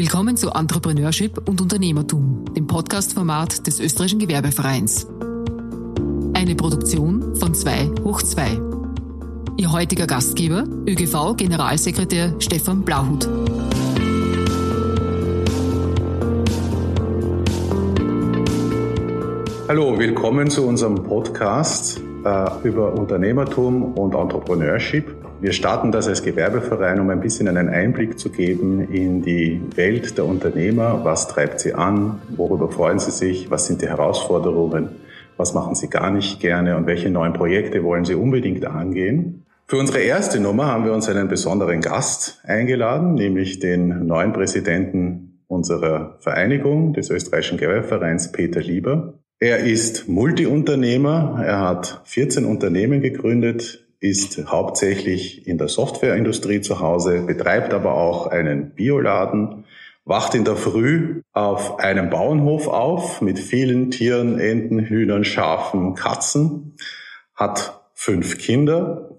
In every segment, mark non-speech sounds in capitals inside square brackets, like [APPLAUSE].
Willkommen zu Entrepreneurship und Unternehmertum, dem Podcast-Format des Österreichischen Gewerbevereins. Eine Produktion von 2 hoch 2. Ihr heutiger Gastgeber, ÖGV-Generalsekretär Stefan Blauhut. Hallo, willkommen zu unserem Podcast äh, über Unternehmertum und Entrepreneurship. Wir starten das als Gewerbeverein, um ein bisschen einen Einblick zu geben in die Welt der Unternehmer. Was treibt sie an? Worüber freuen sie sich? Was sind die Herausforderungen? Was machen sie gar nicht gerne? Und welche neuen Projekte wollen sie unbedingt angehen? Für unsere erste Nummer haben wir uns einen besonderen Gast eingeladen, nämlich den neuen Präsidenten unserer Vereinigung, des österreichischen Gewerbevereins, Peter Lieber. Er ist Multiunternehmer, er hat 14 Unternehmen gegründet, ist hauptsächlich in der Softwareindustrie zu Hause, betreibt aber auch einen Bioladen, wacht in der Früh auf einem Bauernhof auf mit vielen Tieren, Enten, Hühnern, Schafen, Katzen, hat fünf Kinder,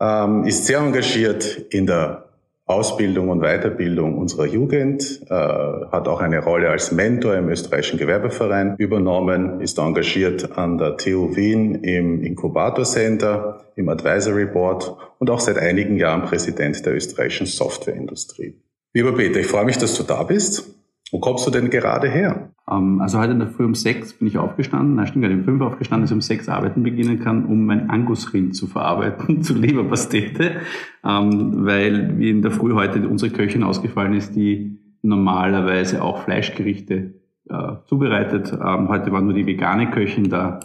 ähm, ist sehr engagiert in der Ausbildung und Weiterbildung unserer Jugend, äh, hat auch eine Rolle als Mentor im österreichischen Gewerbeverein übernommen, ist engagiert an der TU Wien im Inkubator Center, im Advisory Board und auch seit einigen Jahren Präsident der österreichischen Softwareindustrie. Lieber Peter, ich freue mich, dass du da bist. Wo kommst du denn gerade her? Ähm, also heute in der Früh um sechs bin ich aufgestanden, na stimmt gar nicht, um fünf aufgestanden, dass ich um sechs arbeiten beginnen kann, um mein Angusrind zu verarbeiten [LAUGHS] zu Leberpastete, ähm, weil wie in der Früh heute unsere Köchin ausgefallen ist, die normalerweise auch Fleischgerichte äh, zubereitet. Ähm, heute war nur die vegane Köchin da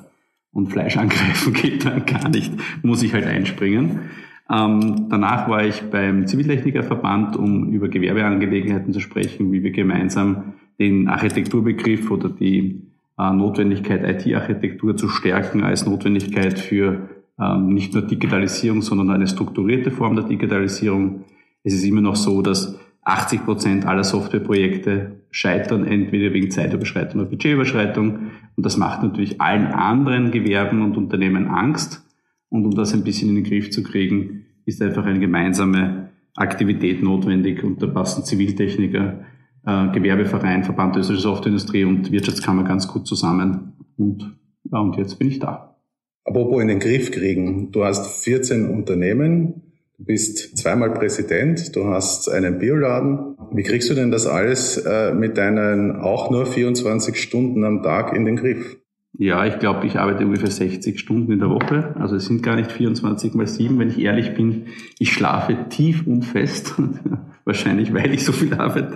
und Fleisch [LAUGHS] angreifen geht dann gar nicht, muss ich halt einspringen. Ähm, danach war ich beim Ziviltechnikerverband, um über Gewerbeangelegenheiten zu sprechen, wie wir gemeinsam den Architekturbegriff oder die äh, Notwendigkeit, IT-Architektur zu stärken als Notwendigkeit für ähm, nicht nur Digitalisierung, sondern eine strukturierte Form der Digitalisierung. Es ist immer noch so, dass 80 Prozent aller Softwareprojekte scheitern entweder wegen Zeitüberschreitung oder Budgetüberschreitung. Und das macht natürlich allen anderen Gewerben und Unternehmen Angst. Und um das ein bisschen in den Griff zu kriegen, ist einfach eine gemeinsame Aktivität notwendig. Und da passen Ziviltechniker, äh, Gewerbeverein, Verband Österreichische Softwareindustrie und Wirtschaftskammer ganz gut zusammen. Und, ja, und jetzt bin ich da. Apropos in den Griff kriegen. Du hast 14 Unternehmen, du bist zweimal Präsident, du hast einen Bioladen. Wie kriegst du denn das alles äh, mit deinen auch nur 24 Stunden am Tag in den Griff? Ja, ich glaube, ich arbeite ungefähr 60 Stunden in der Woche. Also es sind gar nicht 24 mal 7, wenn ich ehrlich bin. Ich schlafe tief und fest. [LAUGHS] Wahrscheinlich, weil ich so viel arbeite.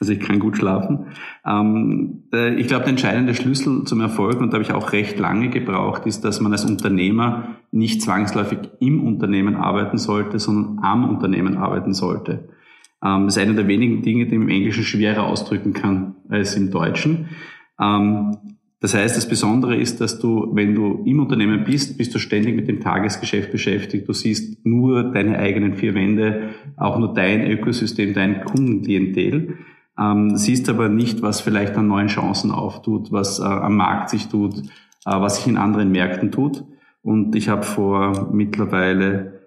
Also ich kann gut schlafen. Ähm, äh, ich glaube, der entscheidende Schlüssel zum Erfolg, und da habe ich auch recht lange gebraucht, ist, dass man als Unternehmer nicht zwangsläufig im Unternehmen arbeiten sollte, sondern am Unternehmen arbeiten sollte. Ähm, das ist eine der wenigen Dinge, die man im Englischen schwerer ausdrücken kann als im Deutschen. Ähm, das heißt, das Besondere ist, dass du, wenn du im Unternehmen bist, bist du ständig mit dem Tagesgeschäft beschäftigt. Du siehst nur deine eigenen vier Wände, auch nur dein Ökosystem, dein Kundenklientel. Ähm, siehst aber nicht, was vielleicht an neuen Chancen auftut, was äh, am Markt sich tut, äh, was sich in anderen Märkten tut. Und ich habe vor mittlerweile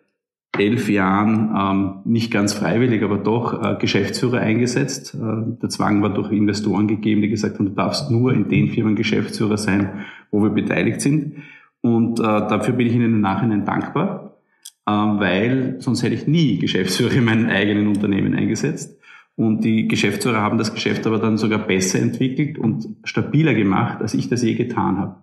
elf Jahren ähm, nicht ganz freiwillig, aber doch äh, Geschäftsführer eingesetzt. Äh, der Zwang war durch Investoren gegeben, die gesagt haben, du darfst nur in den Firmen Geschäftsführer sein, wo wir beteiligt sind. Und äh, dafür bin ich Ihnen im Nachhinein dankbar, äh, weil sonst hätte ich nie Geschäftsführer in meinen eigenen Unternehmen eingesetzt. Und die Geschäftsführer haben das Geschäft aber dann sogar besser entwickelt und stabiler gemacht, als ich das je getan habe.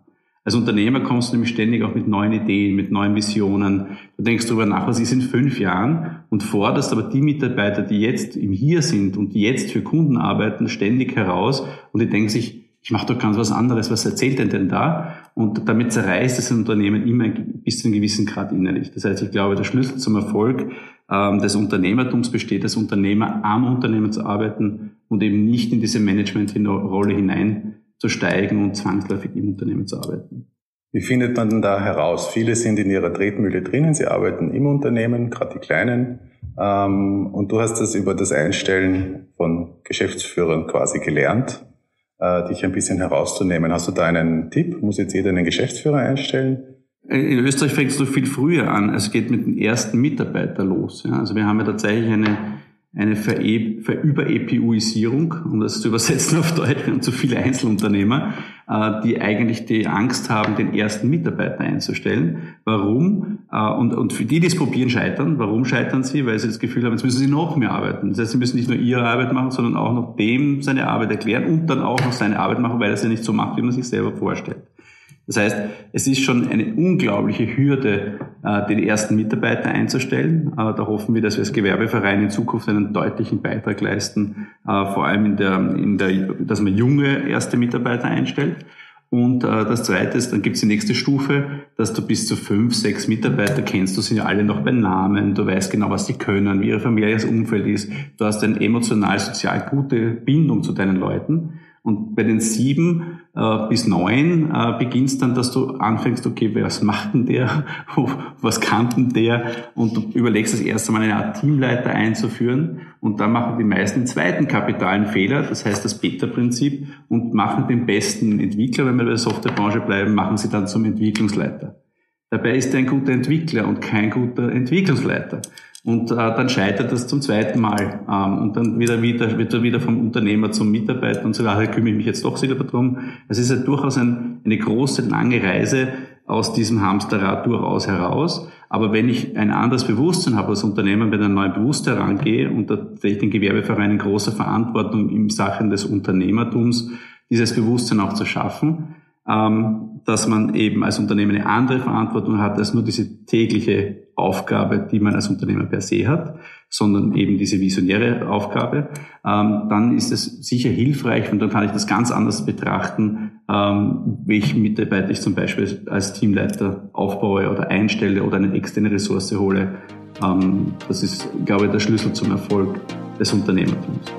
Als Unternehmer kommst du nämlich ständig auch mit neuen Ideen, mit neuen Visionen. Du denkst darüber nach, was ist in fünf Jahren und forderst aber die Mitarbeiter, die jetzt im Hier sind und die jetzt für Kunden arbeiten, ständig heraus und die denken sich, ich mache doch ganz was anderes, was erzählt denn denn da? Und damit zerreißt das Unternehmen immer bis zu einem gewissen Grad innerlich. Das heißt, ich glaube, der Schlüssel zum Erfolg ähm, des Unternehmertums besteht, als Unternehmer am Unternehmen zu arbeiten und eben nicht in diese Management-Rolle hinein zu steigen und zwangsläufig im Unternehmen zu arbeiten. Wie findet man denn da heraus? Viele sind in ihrer Tretmühle drinnen, sie arbeiten im Unternehmen, gerade die Kleinen. Ähm, und du hast das über das Einstellen von Geschäftsführern quasi gelernt, äh, dich ein bisschen herauszunehmen. Hast du da einen Tipp? Muss jetzt jeder einen Geschäftsführer einstellen? In Österreich fängt es noch viel früher an. Es geht mit dem ersten Mitarbeiter los. Also wir haben ja tatsächlich eine eine Verüber-EPUisierung, um das zu [LAUGHS] übersetzen auf Deutsch, wir haben zu viele Einzelunternehmer, äh, die eigentlich die Angst haben, den ersten Mitarbeiter einzustellen. Warum? Äh, und, und für die, die es probieren, scheitern. Warum scheitern sie? Weil sie das Gefühl haben, jetzt müssen sie noch mehr arbeiten. Das heißt, sie müssen nicht nur ihre Arbeit machen, sondern auch noch dem seine Arbeit erklären und dann auch noch seine Arbeit machen, weil er sie nicht so macht, wie man sich selber vorstellt. Das heißt, es ist schon eine unglaubliche Hürde, äh, den ersten Mitarbeiter einzustellen. Äh, da hoffen wir, dass wir als Gewerbeverein in Zukunft einen deutlichen Beitrag leisten, äh, vor allem in der, in der, dass man junge erste Mitarbeiter einstellt. Und das Zweite ist, dann gibt es die nächste Stufe, dass du bis zu fünf, sechs Mitarbeiter kennst. Du sind ja alle noch bei Namen, du weißt genau, was sie können, wie ihr familiäres Umfeld ist. Du hast eine emotional, sozial gute Bindung zu deinen Leuten. Und bei den sieben äh, bis neun äh, beginnst dann, dass du anfängst, okay, was macht denn der, [LAUGHS] was kann denn der? Und du überlegst das erste Mal eine Art Teamleiter einzuführen. Und dann machen die meisten zweiten kapitalen Fehler, das heißt das Beta-Prinzip, und machen den besten Entwickler, wenn wir bei der Softwarebranche bleiben, machen sie dann zum Entwicklungsleiter. Dabei ist er ein guter Entwickler und kein guter Entwicklungsleiter. Und äh, dann scheitert das zum zweiten Mal. Ähm, und dann wieder, wieder, wird er wieder vom Unternehmer zum Mitarbeiter und so weiter, kümmere ich mich jetzt doch wieder darum. Es ist ja durchaus ein, eine große, lange Reise aus diesem Hamsterrad durchaus heraus. Aber wenn ich ein anderes Bewusstsein habe als Unternehmer, wenn ich ein neues Bewusstsein herangehe und da ich den Gewerbeverein in großer Verantwortung in Sachen des Unternehmertums, dieses Bewusstsein auch zu schaffen, dass man eben als Unternehmen eine andere Verantwortung hat als nur diese tägliche Aufgabe, die man als Unternehmer per se hat, sondern eben diese visionäre Aufgabe, ähm, dann ist es sicher hilfreich und dann kann ich das ganz anders betrachten, ähm, welchen Mitarbeiter ich zum Beispiel als Teamleiter aufbaue oder einstelle oder eine externe Ressource hole. das ist, glaube ich, der Schlüssel zum Erfolg des Unternehmertums.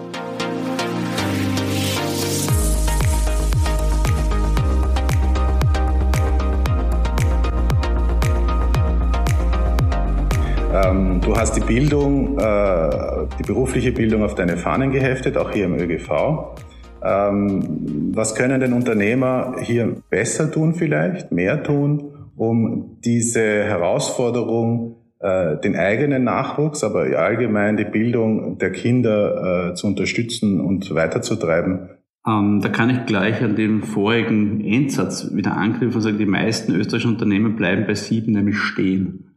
Ähm, du hast die Bildung, äh, die berufliche Bildung auf deine Fahnen geheftet, auch hier im ÖGV. Ähm, was können denn Unternehmer hier besser tun vielleicht, mehr tun, um diese Herausforderung, äh, den eigenen Nachwuchs, aber allgemein die Bildung der Kinder äh, zu unterstützen und weiterzutreiben? Ähm, da kann ich gleich an den vorigen Endsatz wieder anknüpfen und sagen, die meisten österreichischen Unternehmen bleiben bei sieben nämlich stehen.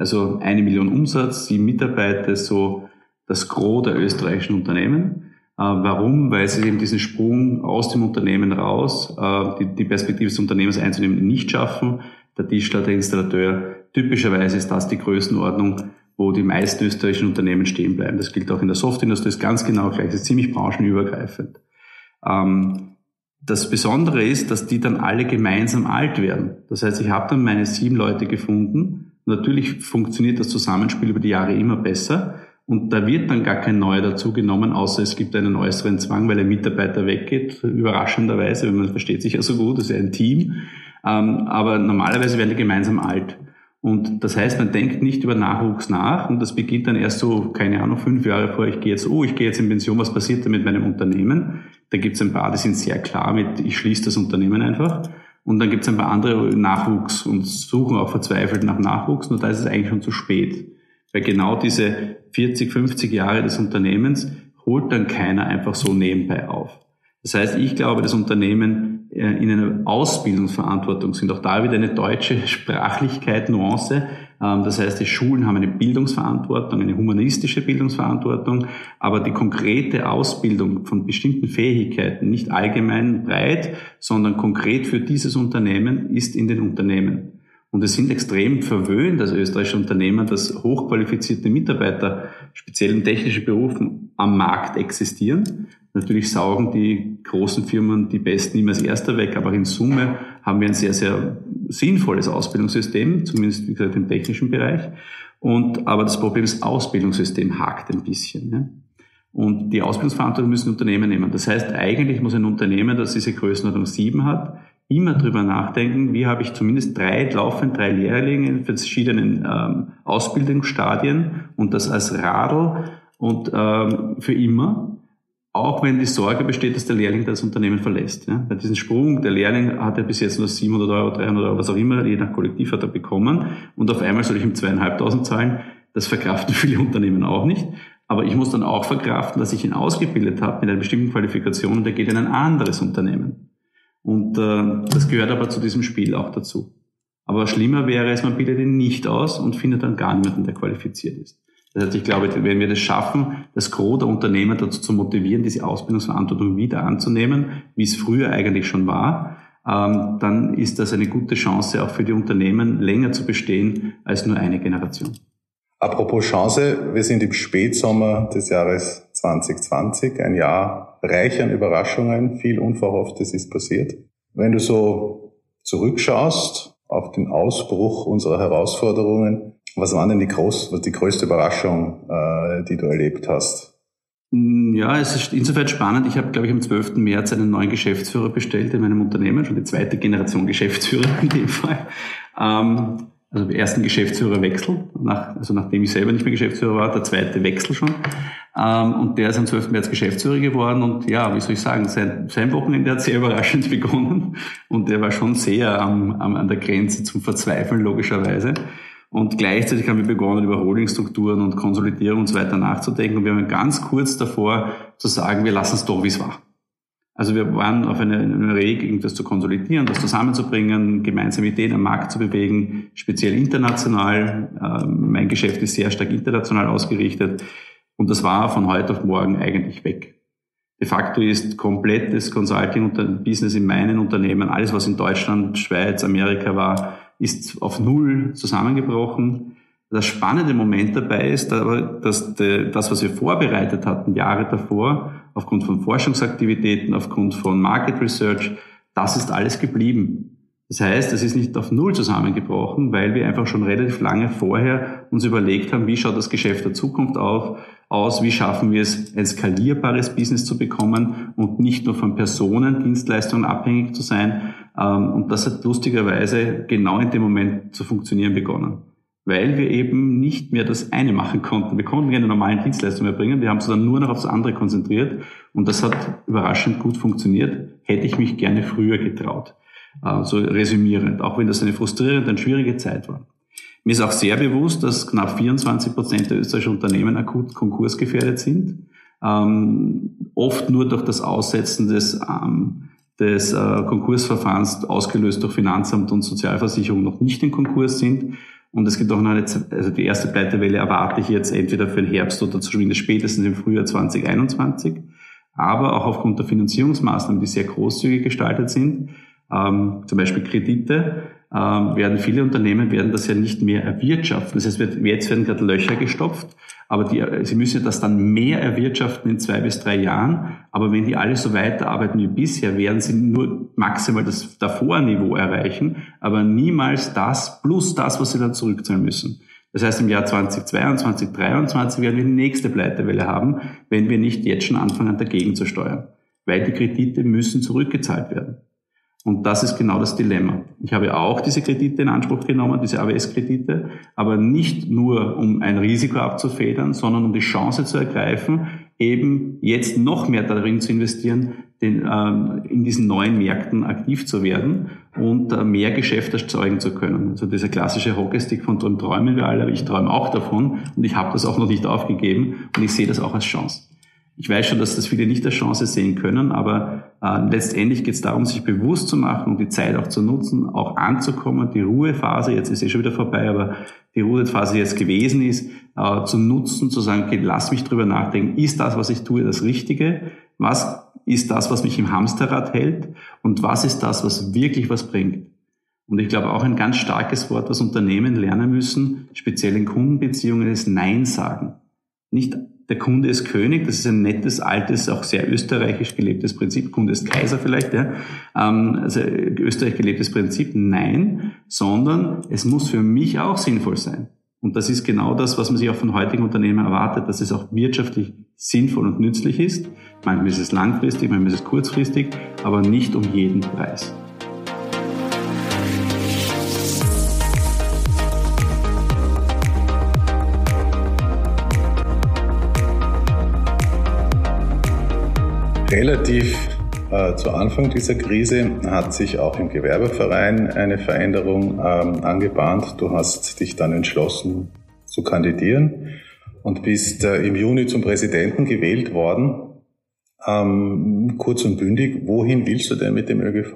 Also eine Million Umsatz, sieben Mitarbeiter, so das Gros der österreichischen Unternehmen. Äh, warum? Weil sie eben diesen Sprung aus dem Unternehmen raus, äh, die, Perspektive des Unternehmens einzunehmen, nicht schaffen. Der Tischler, der Installateur, typischerweise ist das die Größenordnung, wo die meisten österreichischen Unternehmen stehen bleiben. Das gilt auch in der Softindustrie, ist ganz genau gleich, das ist ziemlich branchenübergreifend. Ähm, das Besondere ist, dass die dann alle gemeinsam alt werden. Das heißt, ich habe dann meine sieben Leute gefunden, Natürlich funktioniert das Zusammenspiel über die Jahre immer besser. Und da wird dann gar kein neuer dazugenommen, außer es gibt einen äußeren Zwang, weil ein Mitarbeiter weggeht, überraschenderweise, wenn man versteht sich ja so gut, das ist ja ein Team. Ähm, aber normalerweise werden die gemeinsam alt. Und das heißt, man denkt nicht über Nachwuchs nach und das beginnt dann erst so, keine Ahnung, fünf Jahre vor, ich gehe jetzt, oh, ich gehe jetzt in Pension, was passiert denn mit meinem Unternehmen? Da gibt es ein paar, die sind sehr klar mit, ich schließe das Unternehmen einfach. Und dann gibt es ein paar andere Nachwuchs und suchen auch verzweifelt nach Nachwuchs, nur da ist es eigentlich schon zu spät. Weil genau diese 40, 50 Jahre des Unternehmens holt dann keiner einfach so nebenbei auf. Das heißt, ich glaube, das Unternehmen äh, in einer Ausbildungsverantwortung sind auch da wieder eine deutsche Sprachlichkeit, Nuance, das heißt, die Schulen haben eine Bildungsverantwortung, eine humanistische Bildungsverantwortung, aber die konkrete Ausbildung von bestimmten Fähigkeiten, nicht allgemein breit, sondern konkret für dieses Unternehmen, ist in den Unternehmen. Und es sind extrem verwöhnt als österreichische Unternehmer, dass hochqualifizierte Mitarbeiter, speziell in technischen Berufen, am Markt existieren. Natürlich saugen die großen Firmen die Besten immer als Erster weg, aber in Summe haben wir ein sehr, sehr sinnvolles Ausbildungssystem, zumindest wie gesagt im technischen Bereich. Und, aber das Problem ist, das Ausbildungssystem hakt ein bisschen. Ja? Und die Ausbildungsverantwortung müssen Unternehmen nehmen. Das heißt, eigentlich muss ein Unternehmen, das diese Größenordnung 7 hat, immer drüber nachdenken, wie habe ich zumindest drei, laufend drei Lehrlinge in verschiedenen ähm, Ausbildungsstadien und das als Radl und ähm, für immer auch wenn die Sorge besteht, dass der Lehrling das Unternehmen verlässt. Ja? Bei diesem Sprung, der Lehrling hat ja bis jetzt nur 700 Euro, 300 Euro, was auch immer, je nach Kollektiv hat er bekommen und auf einmal soll ich ihm zweieinhalbtausend zahlen. Das verkraften [LAUGHS] viele Unternehmen auch nicht. Aber ich muss dann auch verkraften, dass ich ihn ausgebildet habe mit einer bestimmten Qualifikation und der geht in ein anderes Unternehmen. Und äh, das gehört aber zu diesem Spiel auch dazu. Aber schlimmer wäre es, man bildet ihn nicht aus und findet dann gar niemanden, der qualifiziert ist. Das heißt, ich glaube, wenn wir das schaffen, das Gros der Unternehmer dazu zu motivieren, diese Ausbildungsverantwortung wieder anzunehmen, wie es früher eigentlich schon war, ähm, dann ist das eine gute Chance, auch für die Unternehmen länger zu bestehen als nur eine Generation. Apropos Chance, wir sind im Spätsommer des Jahres 2020, ein Jahr reich an Überraschungen, viel Unverhofftes ist passiert. Wenn du so zurückschaust auf den Ausbruch unserer Herausforderungen, was war denn die, groß, die größte Überraschung, äh, die du erlebt hast? Mm, ja, es ist insofern spannend. Ich habe, glaube ich, am 12. März einen neuen Geschäftsführer bestellt in meinem Unternehmen, schon die zweite Generation Geschäftsführer in dem Fall. Ähm, also ersten Geschäftsführerwechsel, nach, also nachdem ich selber nicht mehr Geschäftsführer war, der zweite Wechsel schon. Ähm, und der ist am 12. März Geschäftsführer geworden und ja, wie soll ich sagen, sein, sein Wochenende hat sehr überraschend begonnen und der war schon sehr am, am, an der Grenze zum Verzweifeln, logischerweise. Und gleichzeitig haben wir begonnen, über Holdingstrukturen und Konsolidierung und so weiter nachzudenken. Und wir haben ganz kurz davor zu sagen, wir lassen es doch, wie es war. Also wir waren auf eine, eine Weg, irgendwas zu konsolidieren, das zusammenzubringen, gemeinsame Ideen am Markt zu bewegen, speziell international. Ähm, mein Geschäft ist sehr stark international ausgerichtet. Und das war von heute auf morgen eigentlich weg. De facto ist komplett das Consulting-Business in meinen Unternehmen, alles was in Deutschland, Schweiz, Amerika war, ist auf Null zusammengebrochen. Das spannende Moment dabei ist aber, dass das, was wir vorbereitet hatten, Jahre davor, aufgrund von Forschungsaktivitäten, aufgrund von Market Research, das ist alles geblieben. Das heißt, es ist nicht auf Null zusammengebrochen, weil wir einfach schon relativ lange vorher uns überlegt haben, wie schaut das Geschäft der Zukunft auf, aus, wie schaffen wir es, ein skalierbares Business zu bekommen und nicht nur von Personen, Dienstleistungen abhängig zu sein. Ähm, und das hat lustigerweise genau in dem Moment zu funktionieren begonnen. Weil wir eben nicht mehr das eine machen konnten. Wir konnten keine normalen Dienstleistungen mehr bringen. Wir haben uns dann nur noch aufs andere konzentriert. Und das hat überraschend gut funktioniert. Hätte ich mich gerne früher getraut. Äh, so resümierend. Auch wenn das eine frustrierende und schwierige Zeit war. Mir ist auch sehr bewusst, dass knapp 24 Prozent der österreichischen Unternehmen akut konkursgefährdet sind. Ähm, oft nur durch das Aussetzen des, ähm, des äh, Konkursverfahrens, ausgelöst durch Finanzamt und Sozialversicherung, noch nicht in Konkurs sind. Und es gibt auch noch eine, also die erste Pleitewelle erwarte ich jetzt entweder für den Herbst oder zumindest spätestens im Frühjahr 2021. Aber auch aufgrund der Finanzierungsmaßnahmen, die sehr großzügig gestaltet sind, ähm, zum Beispiel Kredite, ähm, werden viele Unternehmen werden das ja nicht mehr erwirtschaften. Das heißt, jetzt werden gerade Löcher gestopft, aber die, sie müssen das dann mehr erwirtschaften in zwei bis drei Jahren. Aber wenn die alle so weiterarbeiten wie bisher, werden sie nur maximal das Davorniveau erreichen, aber niemals das plus das, was sie dann zurückzahlen müssen. Das heißt, im Jahr 2022, 2023 werden wir die nächste Pleitewelle haben, wenn wir nicht jetzt schon anfangen, dagegen zu steuern. Weil die Kredite müssen zurückgezahlt werden. Und das ist genau das Dilemma. Ich habe auch diese Kredite in Anspruch genommen, diese AWS-Kredite, aber nicht nur, um ein Risiko abzufedern, sondern um die Chance zu ergreifen, eben jetzt noch mehr darin zu investieren, den, äh, in diesen neuen Märkten aktiv zu werden und äh, mehr Geschäft erzeugen zu können. Also dieser klassische Hockeystick von dem träumen wir alle, aber ich träume auch davon und ich habe das auch noch nicht aufgegeben und ich sehe das auch als Chance. Ich weiß schon, dass das viele nicht als Chance sehen können, aber äh, letztendlich geht es darum, sich bewusst zu machen und die Zeit auch zu nutzen, auch anzukommen, die Ruhephase, jetzt ist eh schon wieder vorbei, aber die Ruhephase jetzt gewesen ist, äh, zu nutzen, zu sagen, okay, lass mich drüber nachdenken, ist das, was ich tue, das Richtige? Was ist das, was mich im Hamsterrad hält? Und was ist das, was wirklich was bringt? Und ich glaube auch ein ganz starkes Wort, was Unternehmen lernen müssen, speziell in Kundenbeziehungen, ist Nein sagen. Nicht der Kunde ist König, das ist ein nettes, altes, auch sehr österreichisch gelebtes Prinzip. Kunde ist Kaiser vielleicht, ja. Ähm, also österreich gelebtes Prinzip. Nein, sondern es muss für mich auch sinnvoll sein. Und das ist genau das, was man sich auch von heutigen Unternehmen erwartet, dass es auch wirtschaftlich sinnvoll und nützlich ist. Manchmal ist es langfristig, manchmal ist es kurzfristig, aber nicht um jeden Preis. Relativ äh, zu Anfang dieser Krise hat sich auch im Gewerbeverein eine Veränderung ähm, angebahnt. Du hast dich dann entschlossen zu kandidieren und bist äh, im Juni zum Präsidenten gewählt worden. Ähm, kurz und bündig, wohin willst du denn mit dem ÖGV?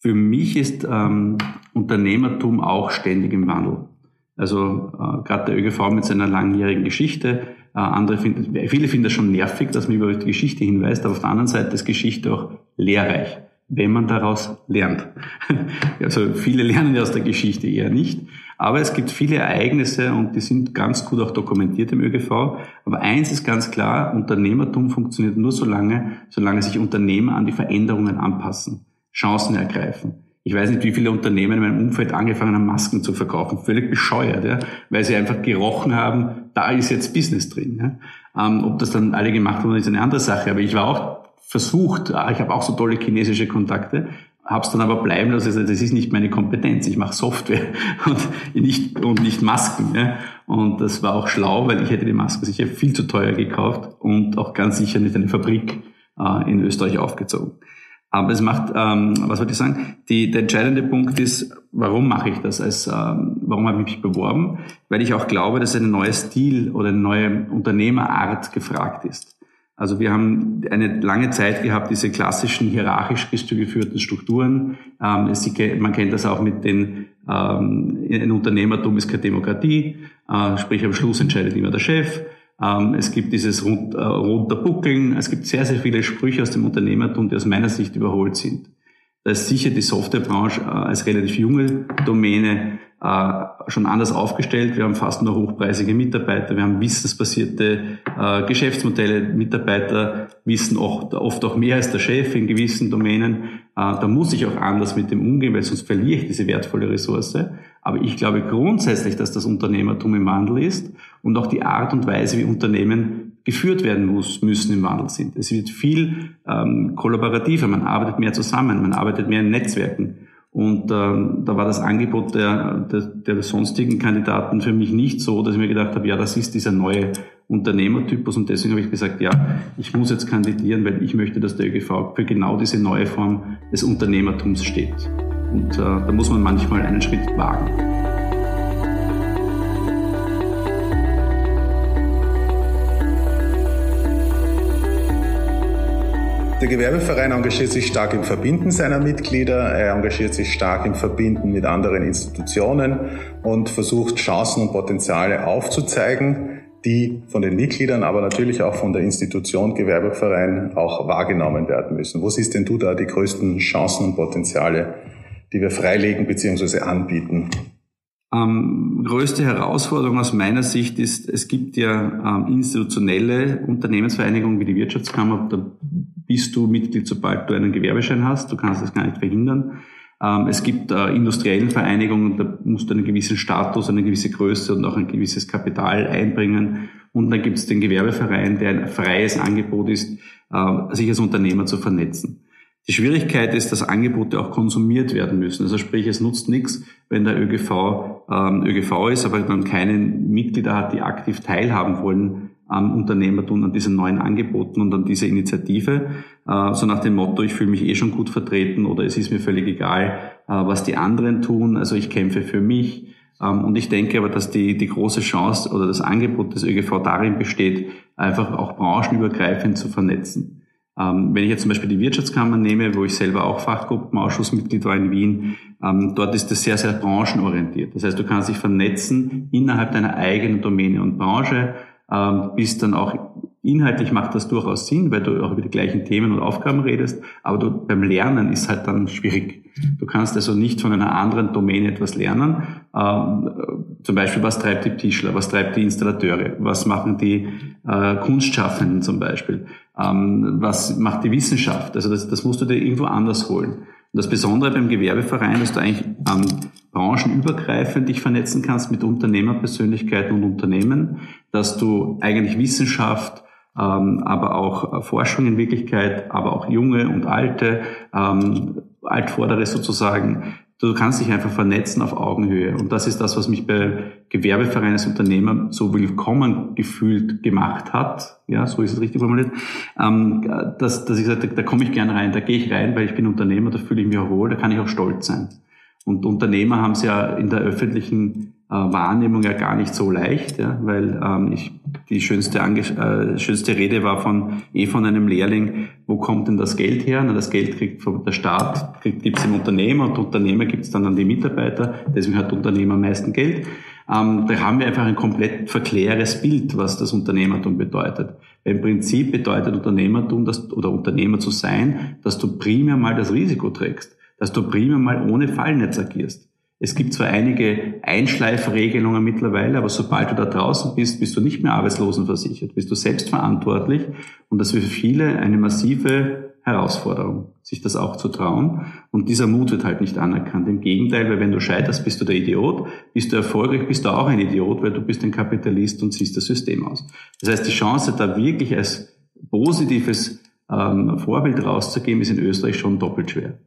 Für mich ist ähm, Unternehmertum auch ständig im Wandel. Also äh, gerade der ÖGV mit seiner langjährigen Geschichte. Äh, andere finden, viele finden das schon nervig, dass man über die Geschichte hinweist, aber auf der anderen Seite ist Geschichte auch lehrreich, wenn man daraus lernt. [LAUGHS] also viele lernen ja aus der Geschichte eher nicht. Aber es gibt viele Ereignisse und die sind ganz gut auch dokumentiert im ÖGV. Aber eins ist ganz klar, Unternehmertum funktioniert nur so lange, solange sich Unternehmer an die Veränderungen anpassen, Chancen ergreifen. Ich weiß nicht, wie viele Unternehmen in meinem Umfeld angefangen haben, Masken zu verkaufen. Völlig bescheuert, ja? weil sie einfach gerochen haben, da ist jetzt Business drin. Ja? Ähm, ob das dann alle gemacht haben, ist eine andere Sache. Aber ich war auch versucht, ah, ich habe auch so tolle chinesische Kontakte, habe es dann aber bleiben lassen. Also das ist nicht meine Kompetenz. Ich mache Software [LAUGHS] und nicht, und nicht Masken. Ja. Und das war auch schlau, weil ich hätte die Masken sicher viel zu teuer gekauft und auch ganz sicher nicht eine Fabrik äh, in Österreich aufgezogen. Aber es macht, ähm, was wollte ich sagen? Die, der entscheidende Punkt ist, warum mache ich das? Als, ähm, warum habe ich mich beworben? Weil ich auch glaube, dass ein neuer Stil oder eine neue Unternehmerart gefragt ist. Also wir haben eine lange Zeit gehabt, diese klassischen hierarchisch geführten Strukturen. Ähm, es, man kennt das auch mit den, ähm, ein Unternehmertum ist keine Demokratie, äh, sprich am Schluss entscheidet immer der Chef. Ähm, es gibt dieses rund, äh, runterbuckeln. Es gibt sehr, sehr viele Sprüche aus dem Unternehmertum, die aus meiner Sicht überholt sind. Da ist sicher die Softwarebranche äh, als relativ junge Domäne äh, schon anders aufgestellt. Wir haben fast nur hochpreisige Mitarbeiter, wir haben wissensbasierte äh, Geschäftsmodelle. Mitarbeiter wissen auch, oft auch mehr als der Chef in gewissen Domänen. Da muss ich auch anders mit dem umgehen, weil sonst verliere ich diese wertvolle Ressource. Aber ich glaube grundsätzlich, dass das Unternehmertum im Wandel ist und auch die Art und Weise, wie Unternehmen geführt werden muss, müssen im Wandel sind. Es wird viel ähm, kollaborativer, man arbeitet mehr zusammen, man arbeitet mehr in Netzwerken. Und ähm, da war das Angebot der, der, der sonstigen Kandidaten für mich nicht so, dass ich mir gedacht habe, ja, das ist dieser neue Unternehmertypus. Und deswegen habe ich gesagt, ja, ich muss jetzt kandidieren, weil ich möchte, dass der ÖGV für genau diese neue Form des Unternehmertums steht. Und äh, da muss man manchmal einen Schritt wagen. Der Gewerbeverein engagiert sich stark im Verbinden seiner Mitglieder, er engagiert sich stark im Verbinden mit anderen Institutionen und versucht Chancen und Potenziale aufzuzeigen, die von den Mitgliedern, aber natürlich auch von der Institution Gewerbeverein auch wahrgenommen werden müssen. Wo siehst denn du da die größten Chancen und Potenziale, die wir freilegen bzw. anbieten? Ähm, größte Herausforderung aus meiner Sicht ist, es gibt ja ähm, institutionelle Unternehmensvereinigungen wie die Wirtschaftskammer, da bist du Mitglied, sobald du einen Gewerbeschein hast. Du kannst das gar nicht verhindern. Ähm, es gibt äh, industriellen Vereinigungen, da musst du einen gewissen Status, eine gewisse Größe und auch ein gewisses Kapital einbringen. Und dann gibt es den Gewerbeverein, der ein freies Angebot ist, äh, sich als Unternehmer zu vernetzen. Die Schwierigkeit ist, dass Angebote auch konsumiert werden müssen. Also sprich, es nutzt nichts, wenn der ÖGV ähm, ÖGV ist, aber man keine Mitglieder hat, die aktiv teilhaben wollen am Unternehmertum, an diesen neuen Angeboten und an dieser Initiative. Äh, so nach dem Motto, ich fühle mich eh schon gut vertreten oder es ist mir völlig egal, äh, was die anderen tun. Also ich kämpfe für mich. Ähm, und ich denke aber, dass die, die große Chance oder das Angebot des ÖGV darin besteht, einfach auch branchenübergreifend zu vernetzen. Ähm, wenn ich jetzt zum Beispiel die Wirtschaftskammer nehme, wo ich selber auch Fachgruppenausschussmitglied war in Wien, ähm, dort ist das sehr, sehr branchenorientiert. Das heißt, du kannst dich vernetzen innerhalb deiner eigenen Domäne und Branche, ähm, bist dann auch inhaltlich macht das durchaus Sinn, weil du auch über die gleichen Themen und Aufgaben redest, aber du, beim Lernen ist halt dann schwierig. Du kannst also nicht von einer anderen Domäne etwas lernen. Ähm, zum Beispiel, was treibt die Tischler, was treibt die Installateure, was machen die äh, Kunstschaffenden zum Beispiel, ähm, was macht die Wissenschaft. Also das, das musst du dir irgendwo anders holen. Und das Besondere beim Gewerbeverein, dass du eigentlich ähm, branchenübergreifend dich vernetzen kannst mit Unternehmerpersönlichkeiten und Unternehmen, dass du eigentlich Wissenschaft, aber auch äh, Forschung in Wirklichkeit, aber auch junge und alte, ähm, Altvordere sozusagen, du kannst dich einfach vernetzen auf Augenhöhe. Und das ist das, was mich bei Gewerbeverein als Unternehmer so willkommen gefühlt gemacht hat. Ja, so ist es richtig formuliert. Ähm, dass, dass ich sage, da, da komme ich gerne rein, da gehe ich rein, weil ich bin Unternehmer, da fühle ich mich auch wohl, da kann ich auch stolz sein. Und Unternehmer haben es ja in der öffentlichen äh, Wahrnehmung ja gar nicht so leicht, ja, weil ähm, ich, die schönste, äh, schönste Rede war von eh von einem Lehrling, wo kommt denn das Geld her? Na, das Geld kriegt vom, der Staat, gibt es im Unternehmer und Unternehmer gibt es dann an die Mitarbeiter, deswegen hat Unternehmer am meisten Geld. Ähm, da haben wir einfach ein komplett verkläres Bild, was das Unternehmertum bedeutet. Im Prinzip bedeutet Unternehmertum dass, oder Unternehmer zu sein, dass du primär mal das Risiko trägst, dass du primär mal ohne Fallnetz agierst. Es gibt zwar einige Einschleifregelungen mittlerweile, aber sobald du da draußen bist, bist du nicht mehr arbeitslosenversichert, bist du selbstverantwortlich und das ist für viele eine massive Herausforderung, sich das auch zu trauen. Und dieser Mut wird halt nicht anerkannt. Im Gegenteil, weil wenn du scheiterst, bist du der Idiot, bist du erfolgreich, bist du auch ein Idiot, weil du bist ein Kapitalist und ziehst das System aus. Das heißt, die Chance, da wirklich als positives ähm, Vorbild rauszugeben, ist in Österreich schon doppelt schwer.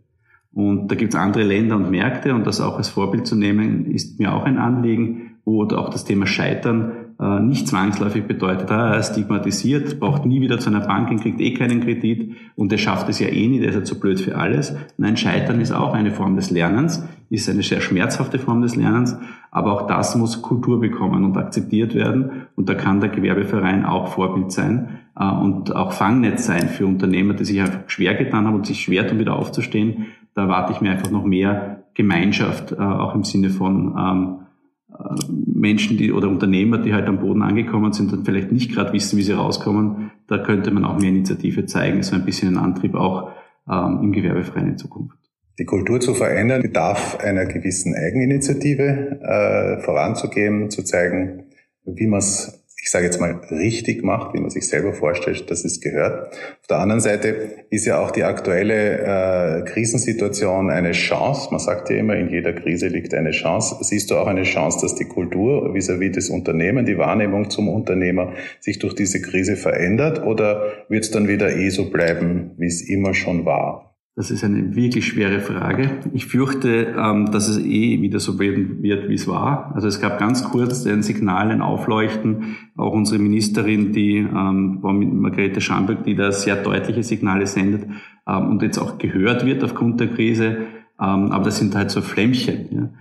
Und da gibt es andere Länder und Märkte und das auch als Vorbild zu nehmen, ist mir auch ein Anliegen, wo auch das Thema Scheitern äh, nicht zwangsläufig bedeutet, ah, er stigmatisiert, braucht nie wieder zu einer Bank und kriegt eh keinen Kredit und er schafft es ja eh nicht, er ist ja zu blöd für alles. Nein, Scheitern ist auch eine Form des Lernens, ist eine sehr schmerzhafte Form des Lernens, aber auch das muss Kultur bekommen und akzeptiert werden und da kann der Gewerbeverein auch Vorbild sein äh, und auch Fangnetz sein für Unternehmer, die sich einfach schwer getan haben und sich schwer tun, wieder aufzustehen da erwarte ich mir einfach noch mehr Gemeinschaft, äh, auch im Sinne von ähm, äh, Menschen, die oder Unternehmer, die halt am Boden angekommen sind und vielleicht nicht gerade wissen, wie sie rauskommen. Da könnte man auch mehr Initiative zeigen, so ein bisschen ein Antrieb auch ähm, im Gewerbeverein in Zukunft. Die Kultur zu verändern bedarf einer gewissen Eigeninitiative, äh, voranzugehen, zu zeigen, wie man es ich sage jetzt mal, richtig macht, wie man sich selber vorstellt, dass es gehört. Auf der anderen Seite ist ja auch die aktuelle äh, Krisensituation eine Chance. Man sagt ja immer, in jeder Krise liegt eine Chance. Siehst du auch eine Chance, dass die Kultur vis-à-vis -vis des Unternehmen, die Wahrnehmung zum Unternehmer sich durch diese Krise verändert oder wird es dann wieder eh so bleiben, wie es immer schon war? Das ist eine wirklich schwere Frage. Ich fürchte, ähm, dass es eh wieder so werden wird, wie es war. Also es gab ganz kurz ein Signal, ein Aufleuchten. Auch unsere Ministerin, die ähm, Margarete Schamberg, die da sehr deutliche Signale sendet ähm, und jetzt auch gehört wird aufgrund der Krise. Aber das sind halt so Flämmchen.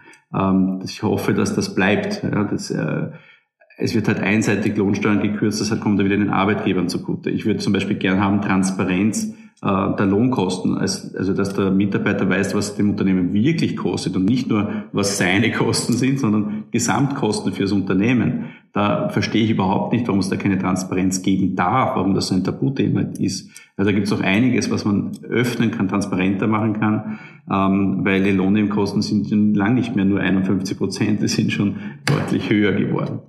Ich hoffe, dass das bleibt. Äh, es wird halt einseitig Lohnsteuern gekürzt, das kommt dann wieder den Arbeitgebern zugute. Ich würde zum Beispiel gern haben Transparenz der Lohnkosten, also dass der Mitarbeiter weiß, was dem Unternehmen wirklich kostet und nicht nur, was seine [LAUGHS] Kosten sind, sondern Gesamtkosten fürs Unternehmen. Da verstehe ich überhaupt nicht, warum es da keine Transparenz geben darf, warum das so ein Tabuthema ist. Also da gibt es auch einiges, was man öffnen kann, transparenter machen kann, ähm, weil die Lohnnebenkosten sind lang nicht mehr nur 51 Prozent, die sind schon deutlich höher geworden.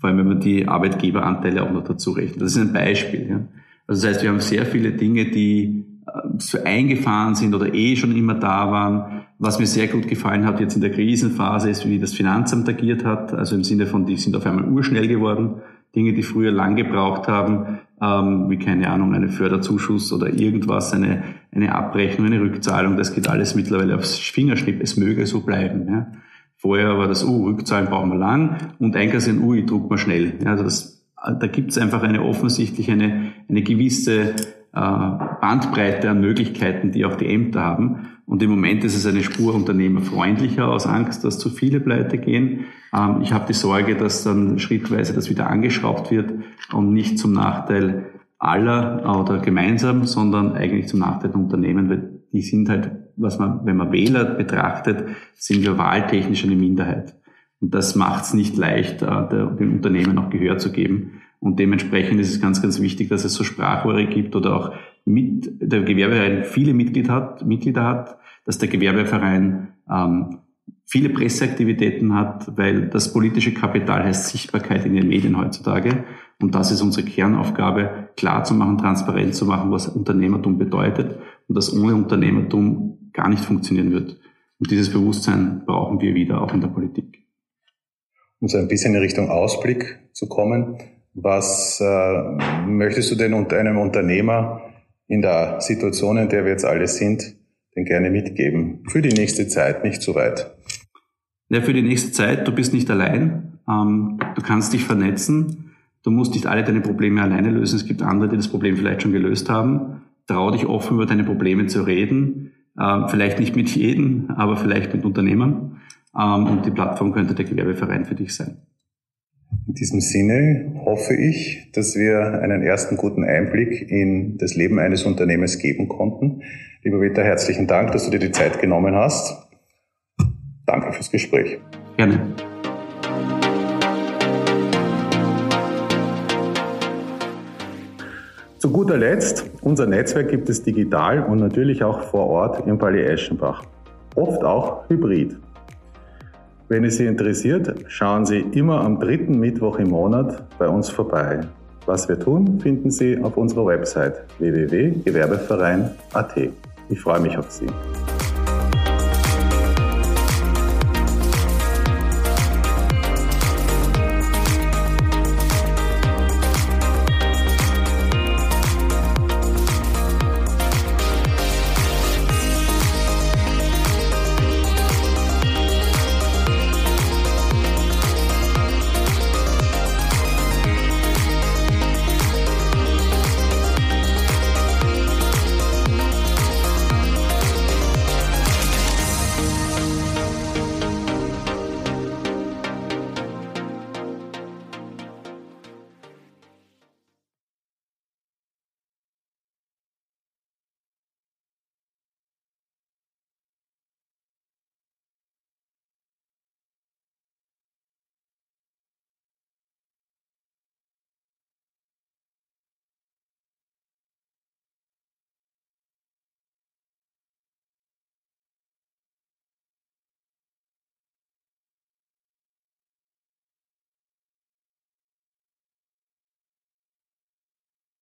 Vor allem, wenn man die Arbeitgeberanteile auch noch dazu rechnet. Das ist ein Beispiel. Also das heißt, wir haben sehr viele Dinge, die äh, so eingefahren sind oder eh schon immer da waren. Was mir sehr gut gefallen hat jetzt in der Krisenphase ist, wie das Finanzamt agiert hat. Also im Sinne von, die sind auf einmal urschnell geworden. Dinge, die früher lang gebraucht haben, ähm, wie keine Ahnung, eine Förderzuschuss oder irgendwas, eine, eine Abrechnung, eine Rückzahlung, das geht alles mittlerweile aufs Fingerschnipp. Es möge so bleiben. Ja. Vorher war das, oh, Rückzahlen brauchen wir lang und einkassieren, ui, druck mal schnell. Ja, also das da gibt es einfach eine offensichtlich eine, eine gewisse äh, Bandbreite an Möglichkeiten, die auch die Ämter haben. Und im Moment ist es eine Spur unternehmerfreundlicher aus Angst, dass zu viele pleite gehen. Ähm, ich habe die Sorge, dass dann schrittweise das wieder angeschraubt wird und nicht zum Nachteil aller oder gemeinsam, sondern eigentlich zum Nachteil der Unternehmen, weil die sind halt, was man, wenn man Wähler betrachtet, sind wir wahltechnisch eine Minderheit. Und das macht es nicht leicht, äh, den Unternehmen auch Gehör zu geben. Und dementsprechend ist es ganz, ganz wichtig, dass es so Sprachrohre gibt oder auch mit der Gewerbeverein viele Mitglieder hat, Mitglieder hat, dass der Gewerbeverein ähm, viele Presseaktivitäten hat, weil das politische Kapital heißt Sichtbarkeit in den Medien heutzutage. Und das ist unsere Kernaufgabe, klar zu machen, transparent zu machen, was Unternehmertum bedeutet und dass ohne Unternehmertum gar nicht funktionieren wird. Und dieses Bewusstsein brauchen wir wieder auch in der Politik um so ein bisschen in Richtung Ausblick zu kommen. Was äh, möchtest du denn unter einem Unternehmer in der Situation, in der wir jetzt alle sind, denn gerne mitgeben? Für die nächste Zeit, nicht zu weit. Ja, für die nächste Zeit, du bist nicht allein. Ähm, du kannst dich vernetzen. Du musst nicht alle deine Probleme alleine lösen. Es gibt andere, die das Problem vielleicht schon gelöst haben. Trau dich offen über deine Probleme zu reden. Äh, vielleicht nicht mit jedem, aber vielleicht mit Unternehmern. Ähm, und die Plattform könnte der Gewerbeverein für dich sein. In diesem Sinne hoffe ich, dass wir einen ersten guten Einblick in das Leben eines Unternehmens geben konnten. Lieber Peter, herzlichen Dank, dass du dir die Zeit genommen hast. Danke fürs Gespräch. Gerne. Zu guter Letzt, unser Netzwerk gibt es digital und natürlich auch vor Ort im Palais Eschenbach. Oft auch hybrid. Wenn es Sie interessiert, schauen Sie immer am dritten Mittwoch im Monat bei uns vorbei. Was wir tun, finden Sie auf unserer Website www.gewerbeverein.at. Ich freue mich auf Sie.